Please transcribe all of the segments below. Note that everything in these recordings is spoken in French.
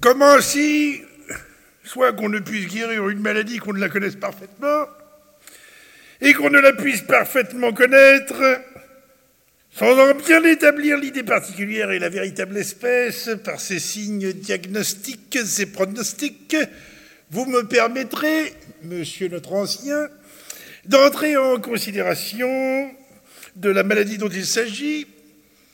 Comment si, soit qu'on ne puisse guérir une maladie qu'on ne la connaisse parfaitement, et qu'on ne la puisse parfaitement connaître, sans en bien établir l'idée particulière et la véritable espèce par ses signes diagnostiques et pronostiques, vous me permettrez, monsieur notre ancien, d'entrer en considération de la maladie dont il s'agit,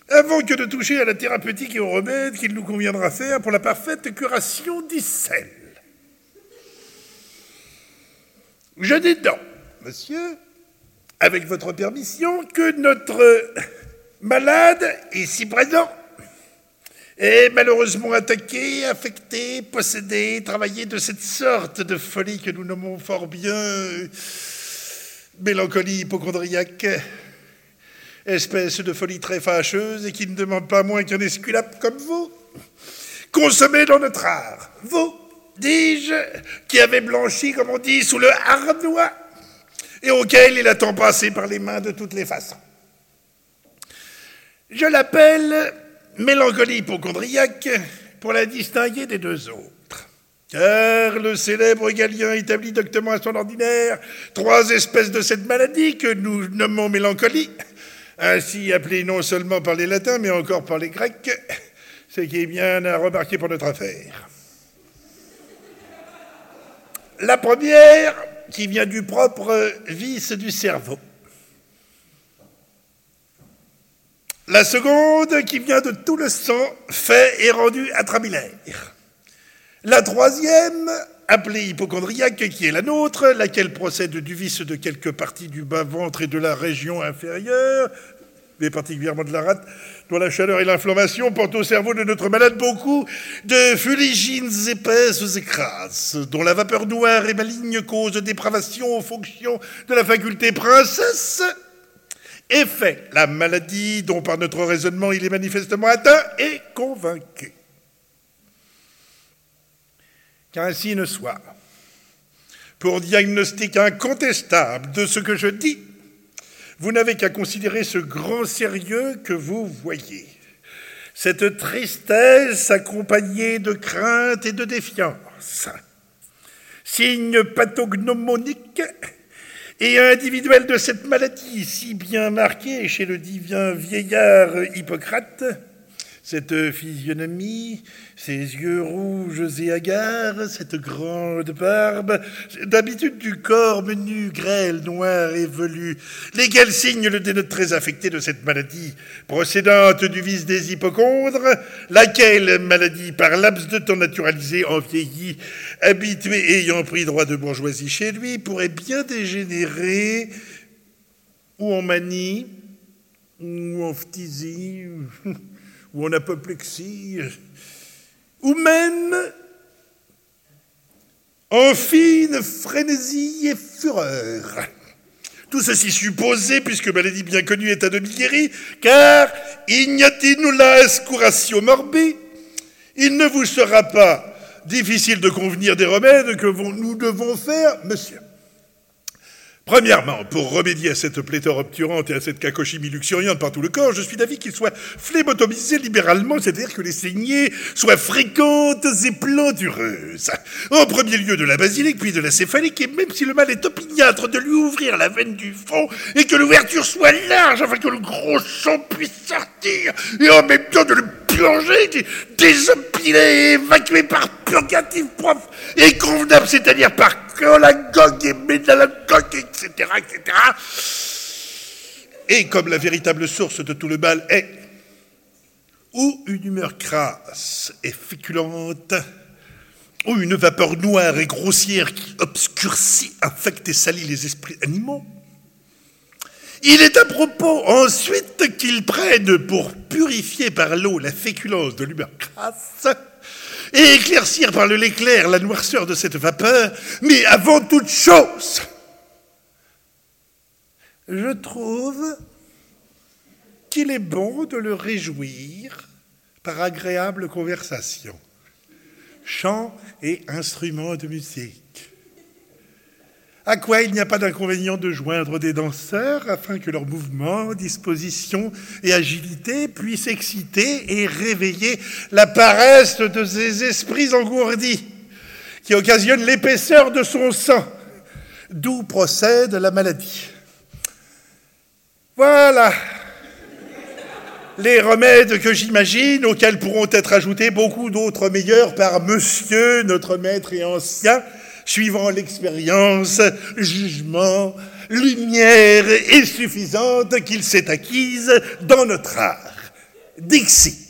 avant que de toucher à la thérapeutique et au remède qu'il nous conviendra faire pour la parfaite curation du sel. Je dis donc, monsieur, avec votre permission, que notre malade, ici présent, est malheureusement attaqué, affecté, possédé, travaillé de cette sorte de folie que nous nommons fort bien mélancolie hypochondriaque, espèce de folie très fâcheuse et qui ne demande pas moins qu'un esculape comme vous, consommé dans notre art. Vous, dis-je, qui avez blanchi, comme on dit, sous le harnois, et auquel il a tant passé par les mains de toutes les façons. Je l'appelle mélancolie hypochondriaque pour la distinguer des deux autres. Car le célèbre Galien établit doctement à son ordinaire trois espèces de cette maladie que nous nommons mélancolie, ainsi appelée non seulement par les latins, mais encore par les grecs, ce qui est bien à remarquer pour notre affaire. La première, qui vient du propre vice du cerveau. La seconde, qui vient de tout le sang fait et rendu atramilaire. La troisième, appelée hypochondriaque, qui est la nôtre, laquelle procède du vice de quelques parties du bas-ventre et de la région inférieure, mais particulièrement de la rate, dont la chaleur et l'inflammation portent au cerveau de notre malade beaucoup de fuligines épaisses et crasses, dont la vapeur noire et maligne cause dépravation aux fonctions de la faculté princesse, Effet, la maladie dont par notre raisonnement il est manifestement atteint est convaincu. Qu'ainsi ne soit. Pour diagnostic incontestable de ce que je dis, vous n'avez qu'à considérer ce grand sérieux que vous voyez, cette tristesse accompagnée de crainte et de défiance, signe pathognomonique et individuel de cette maladie si bien marquée chez le divin vieillard Hippocrate, cette physionomie, ces yeux rouges et hagards, cette grande barbe, d'habitude du corps menu, grêle, noir et velu, lesquels signent le dénote très affecté de cette maladie, procédante du vice des hypochondres, laquelle maladie, par laps de temps naturalisé en vieilli, habitué ayant pris droit de bourgeoisie chez lui, pourrait bien dégénérer ou en manie, ou en phtisie, ou en apoplexie, ou même en fine frénésie et fureur. Tout ceci supposé, puisque maladie bien connue est à demi guérie, car ignatinula curatio morbi, il ne vous sera pas difficile de convenir des remèdes que nous devons faire, monsieur. Premièrement, pour remédier à cette pléthore obturante et à cette cacochimie luxuriante par tout le corps, je suis d'avis qu'il soit phlébotomisé libéralement, c'est-à-dire que les saignées soient fréquentes et plantureuses. En premier lieu de la basilique, puis de la céphalique, et même si le mal est opiniâtre, de lui ouvrir la veine du fond et que l'ouverture soit large afin que le gros sang puisse sortir, et en même temps de le purger, désempilé et évacué par purgatif propre et convenable, c'est-à-dire par et. Et comme la véritable source de tout le mal est ou une humeur crasse et féculente, ou une vapeur noire et grossière qui obscurcit, infecte et salit les esprits animaux, il est à propos ensuite qu'ils prennent pour purifier par l'eau la féculence de l'humeur crasse et éclaircir par le l'éclair la noirceur de cette vapeur, mais avant toute chose, je trouve qu'il est bon de le réjouir par agréable conversation, chant et instruments de musique À quoi il n'y a pas d'inconvénient de joindre des danseurs afin que leurs mouvements, dispositions et agilité puissent exciter et réveiller la paresse de ces esprits engourdis qui occasionnent l'épaisseur de son sang, d'où procède la maladie. Voilà les remèdes que j'imagine, auxquels pourront être ajoutés beaucoup d'autres meilleurs par monsieur, notre maître et ancien, suivant l'expérience, jugement, lumière et suffisante qu'il s'est acquise dans notre art. Dixit.